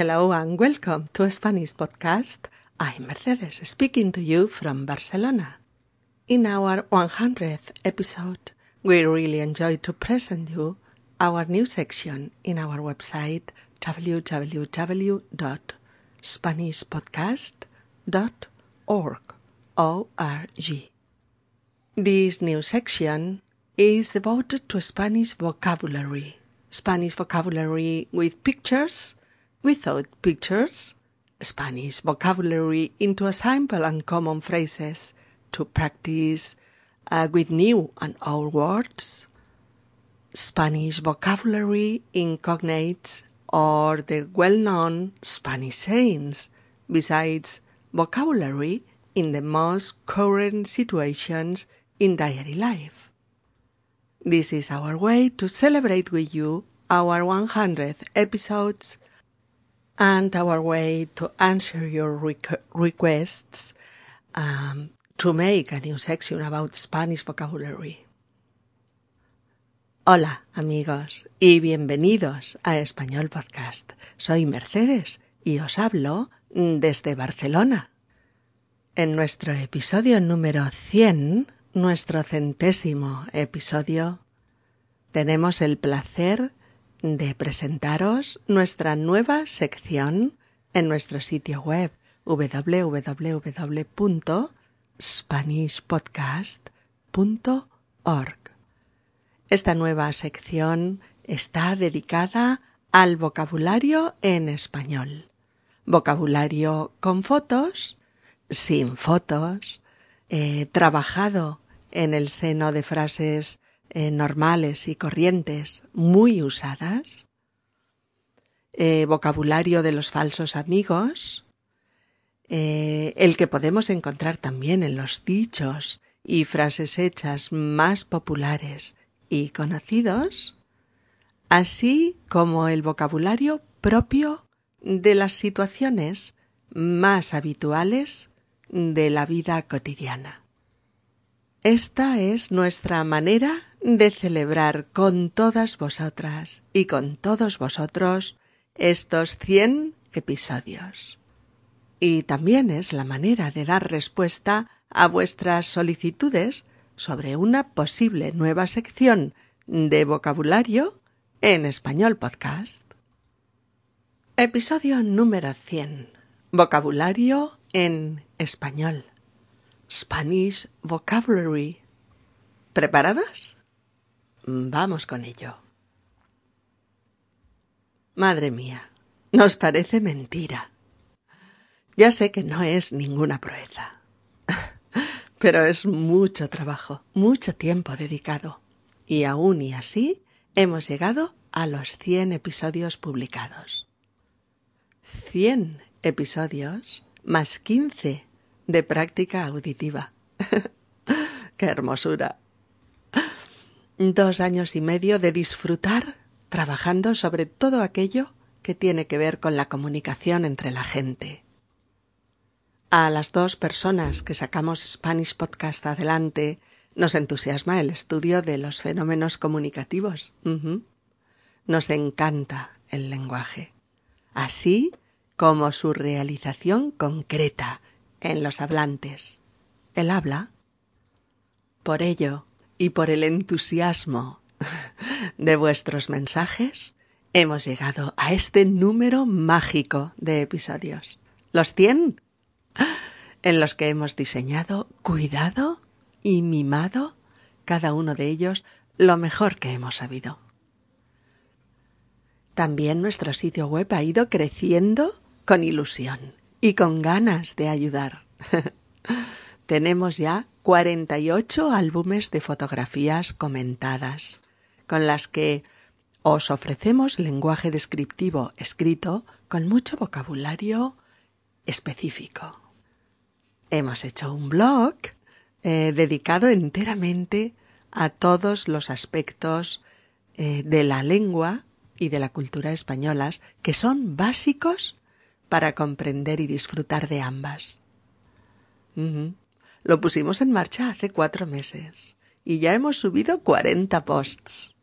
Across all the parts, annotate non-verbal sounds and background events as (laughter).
Hello and welcome to Spanish Podcast. I'm Mercedes speaking to you from Barcelona. In our 100th episode, we really enjoy to present you our new section in our website www.spanishpodcast.org. O-R-G. This new section is devoted to Spanish vocabulary. Spanish vocabulary with pictures, without pictures, Spanish vocabulary into a simple and common phrases to practice uh, with new and old words, Spanish vocabulary in cognates or the well-known Spanish sayings, besides vocabulary in the most current situations in daily life. This is our way to celebrate with you our 100th episodes and our way to answer your requ- requests um, to make a new section about Spanish vocabulary. Hola amigos y bienvenidos a Español Podcast. Soy Mercedes y os hablo desde Barcelona. En nuestro episodio número 100, nuestro centésimo episodio, tenemos el placer de presentaros nuestra nueva sección en nuestro sitio web www.spanishpodcast.org. Esta nueva sección está dedicada al vocabulario en español. Vocabulario con fotos, sin fotos, trabajado en el seno de frases eh, normales y corrientes muy usadas, eh, vocabulario de los falsos amigos, eh, el que podemos encontrar también en los dichos y frases hechas más populares y conocidos, así como el vocabulario propio de las situaciones más habituales de la vida cotidiana. Esta es nuestra manera de celebrar con todas vosotras y con todos vosotros estos cien episodios. Y también es la manera de dar respuesta a vuestras solicitudes sobre una posible nueva sección de vocabulario en español podcast. Episodio número 100. Vocabulario en español. Spanish Vocabulary. ¿Preparadas? Vamos con ello. Madre mía, nos parece mentira. Ya sé que no es ninguna proeza, (laughs) pero es mucho trabajo, mucho tiempo dedicado. Y aún y así hemos llegado a los 100 episodios publicados. 100 episodios más 15 de práctica auditiva. (laughs) ¡Qué hermosura! Dos años y medio de disfrutar trabajando sobre todo aquello que tiene que ver con la comunicación entre la gente. A las dos personas que sacamos Spanish Podcast adelante nos entusiasma el estudio de los fenómenos comunicativos. Nos encanta el lenguaje, así como su realización concreta en los hablantes. El habla. Por ello, y por el entusiasmo de vuestros mensajes, hemos llegado a este número mágico de episodios, los 100, en los que hemos diseñado, cuidado y mimado cada uno de ellos lo mejor que hemos sabido. También nuestro sitio web ha ido creciendo con ilusión y con ganas de ayudar. (laughs) Tenemos ya 48 álbumes de fotografías comentadas, con las que os ofrecemos lenguaje descriptivo escrito con mucho vocabulario específico. Hemos hecho un blog eh, dedicado enteramente a todos los aspectos eh, de la lengua y de la cultura españolas que son básicos para comprender y disfrutar de ambas. Lo pusimos en marcha hace cuatro meses y ya hemos subido cuarenta posts.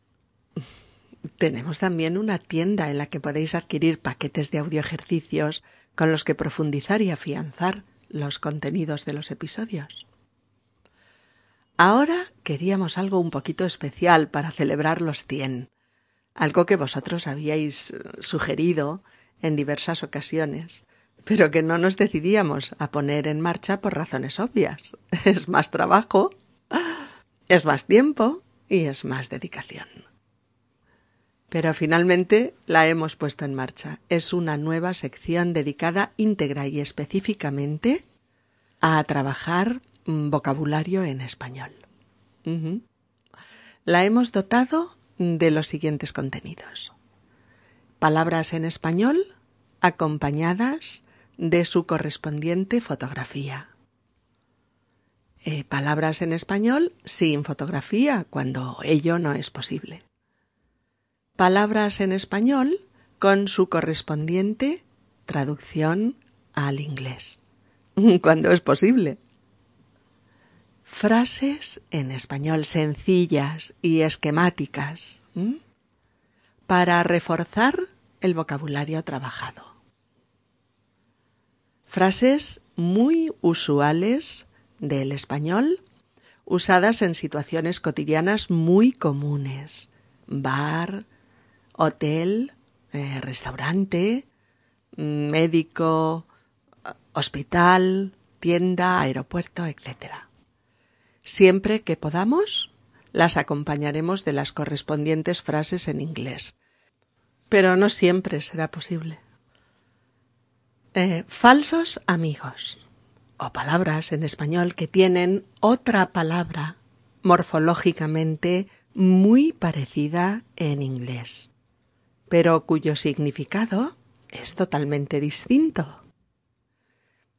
tenemos también una tienda en la que podéis adquirir paquetes de audio ejercicios con los que profundizar y afianzar los contenidos de los episodios. Ahora queríamos algo un poquito especial para celebrar los 100, algo que vosotros habíais eh, sugerido en diversas ocasiones, pero que no nos decidíamos a poner en marcha por razones obvias. (laughs) Es más trabajo, es más tiempo y es más dedicación. Pero finalmente la hemos puesto en marcha. Es una nueva sección dedicada íntegra y específicamente a trabajar vocabulario en español. La hemos dotado de los siguientes contenidos. Palabras en español acompañadas de su correspondiente fotografía. Eh, palabras en español sin fotografía cuando ello no es posible. Palabras en español con su correspondiente traducción al inglés (laughs) cuando es posible. Frases en español sencillas y esquemáticas para reforzar el vocabulario trabajado. Frases muy usuales del español usadas en situaciones cotidianas muy comunes. Bar, hotel, eh, restaurante, médico, hospital, tienda, aeropuerto, etc. Siempre que podamos, las acompañaremos de las correspondientes frases en inglés. Pero no siempre será posible. Eh, falsos amigos o palabras en español que tienen otra palabra morfológicamente muy parecida en inglés, pero cuyo significado es totalmente distinto.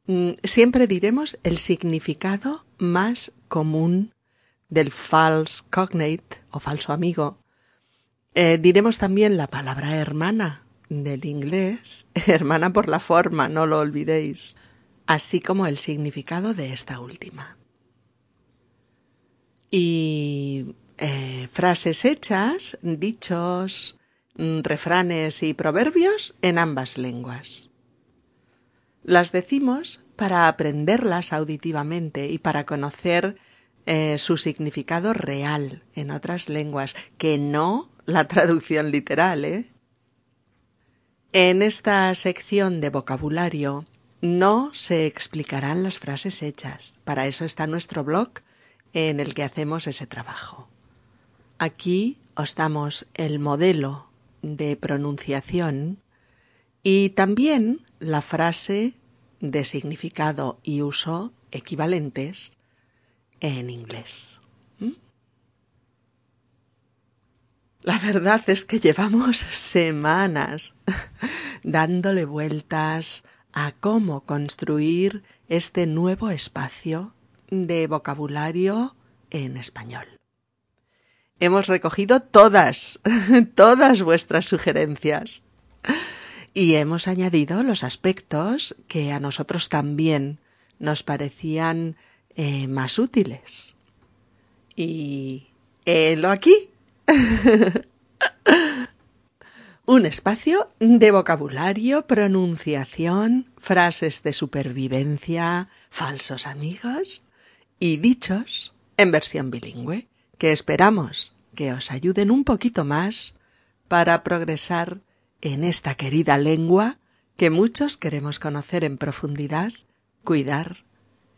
Mm, siempre diremos el significado más común del false cognate o falso amigo. Eh, diremos también la palabra hermana del inglés, (laughs) hermana por la forma, no lo olvidéis, así como el significado de esta última. Y eh, frases hechas, dichos, mm, refranes y proverbios en ambas lenguas. Las decimos para aprenderlas auditivamente y para conocer eh, su significado real en otras lenguas, que no la traducción literal, ¿eh? En esta sección de vocabulario no se explicarán las frases hechas. Para eso está nuestro blog en el que hacemos ese trabajo. Aquí os damos el modelo de pronunciación y también la frase de significado y uso equivalentes en inglés. La verdad es que llevamos semanas (laughs) dándole vueltas a cómo construir este nuevo espacio de vocabulario en español. Hemos recogido todas, (laughs) todas vuestras sugerencias y hemos añadido los aspectos que a nosotros también nos parecían eh, más útiles. Y helo aquí. (laughs) Un espacio de vocabulario, pronunciación, frases de supervivencia, falsos amigos y dichos en versión bilingüe que esperamos que os ayuden un poquito más para progresar en esta querida lengua que muchos queremos conocer en profundidad, cuidar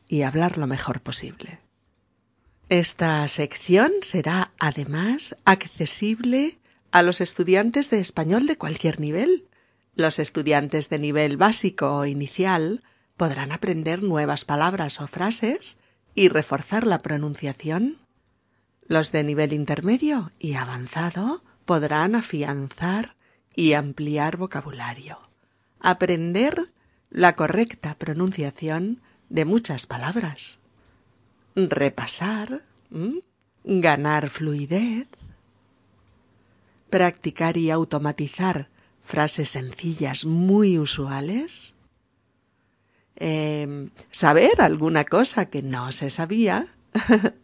y hablar lo mejor posible. Esta sección será además accesible a los estudiantes de español de cualquier nivel. Los estudiantes de nivel básico o inicial podrán aprender nuevas palabras o frases y reforzar la pronunciación. Los de nivel intermedio y avanzado podrán afianzar y ampliar vocabulario, aprender la correcta pronunciación de muchas palabras, repasar, ganar fluidez, practicar y automatizar frases sencillas muy usuales, em, saber alguna cosa que no se sabía (laughs)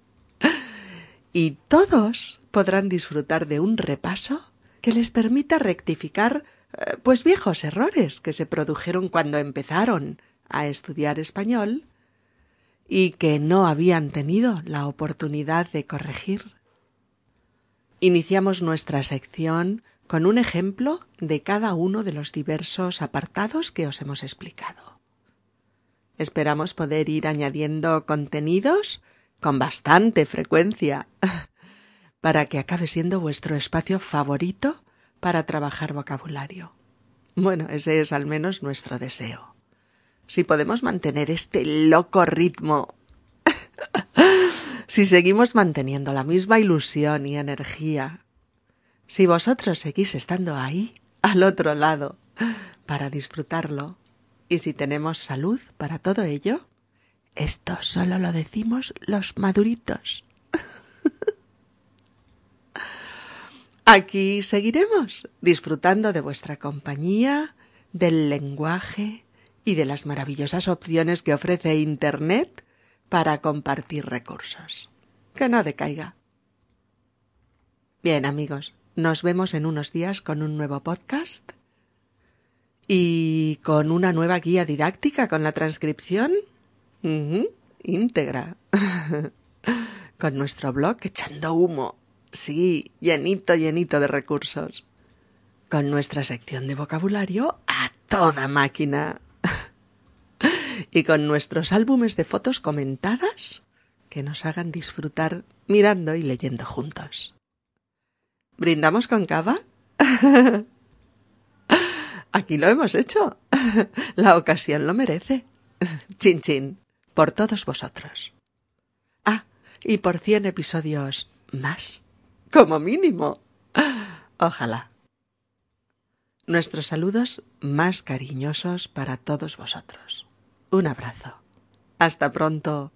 y todos podrán disfrutar de un repaso que les permita rectificar eh, pues viejos errores que se produjeron cuando empezaron a estudiar español y que no habían tenido la oportunidad de corregir. Iniciamos nuestra sección con un ejemplo de cada uno de los diversos apartados que os hemos explicado. Esperamos poder ir añadiendo contenidos con bastante frecuencia (laughs) para que acabe siendo vuestro espacio favorito para trabajar vocabulario. Bueno, ese es al menos nuestro deseo. Si podemos mantener este loco ritmo, (laughs) si seguimos manteniendo la misma ilusión y energía, si vosotros seguís estando ahí, al otro lado, para disfrutarlo, y si tenemos salud para todo ello, esto solo lo decimos los maduritos. (laughs) Aquí seguiremos disfrutando de vuestra compañía, del lenguaje y de las maravillosas opciones que ofrece Internet para compartir recursos. Que no decaiga. Bien amigos, nos vemos en unos días con un nuevo podcast y con una nueva guía didáctica con la transcripción íntegra. (laughs) con nuestro blog echando humo. Sí, llenito, llenito de recursos. Con nuestra sección de vocabulario a toda máquina. Y con nuestros álbumes de fotos comentadas que nos hagan disfrutar mirando y leyendo juntos. ¿Brindamos con cava? (laughs) Aquí lo hemos hecho. (laughs) La ocasión lo merece. (laughs) Chin chin, por todos vosotros. Ah, y por cien episodios más, como mínimo. Ojalá. Nuestros saludos más cariñosos para todos vosotros. Un abrazo. Hasta pronto.